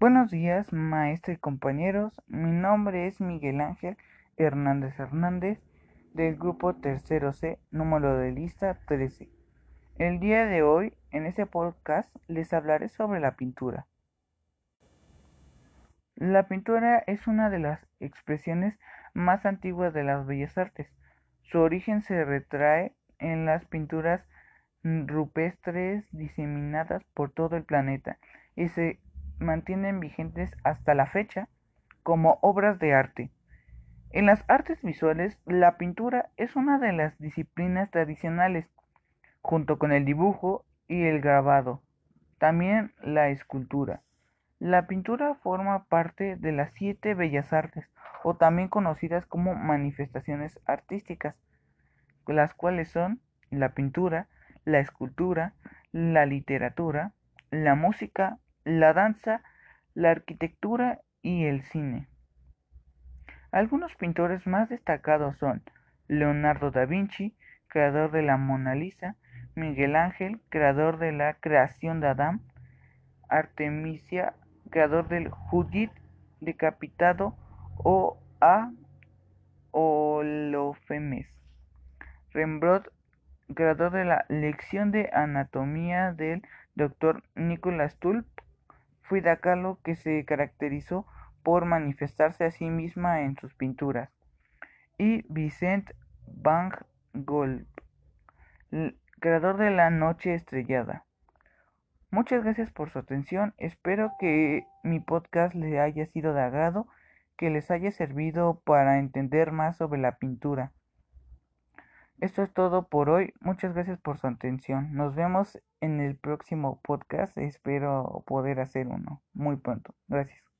Buenos días, maestro y compañeros. Mi nombre es Miguel Ángel Hernández Hernández del grupo tercero C, número de lista 13. El día de hoy, en este podcast, les hablaré sobre la pintura. La pintura es una de las expresiones más antiguas de las bellas artes. Su origen se retrae en las pinturas rupestres diseminadas por todo el planeta y se mantienen vigentes hasta la fecha como obras de arte. En las artes visuales, la pintura es una de las disciplinas tradicionales, junto con el dibujo y el grabado, también la escultura. La pintura forma parte de las siete bellas artes, o también conocidas como manifestaciones artísticas, las cuales son la pintura, la escultura, la literatura, la música, la danza, la arquitectura y el cine. Algunos pintores más destacados son Leonardo da Vinci, creador de la Mona Lisa, Miguel Ángel, creador de la creación de Adán, Artemisia, creador del Judith decapitado o a Olofemes, Rembrandt, creador de la lección de anatomía del Dr. Nicolas Tulp, Frida Kahlo, que se caracterizó por manifestarse a sí misma en sus pinturas, y Vincent van Gogh, creador de La Noche Estrellada. Muchas gracias por su atención. Espero que mi podcast les haya sido de agrado, que les haya servido para entender más sobre la pintura. Esto es todo por hoy. Muchas gracias por su atención. Nos vemos en el próximo podcast. Espero poder hacer uno muy pronto. Gracias.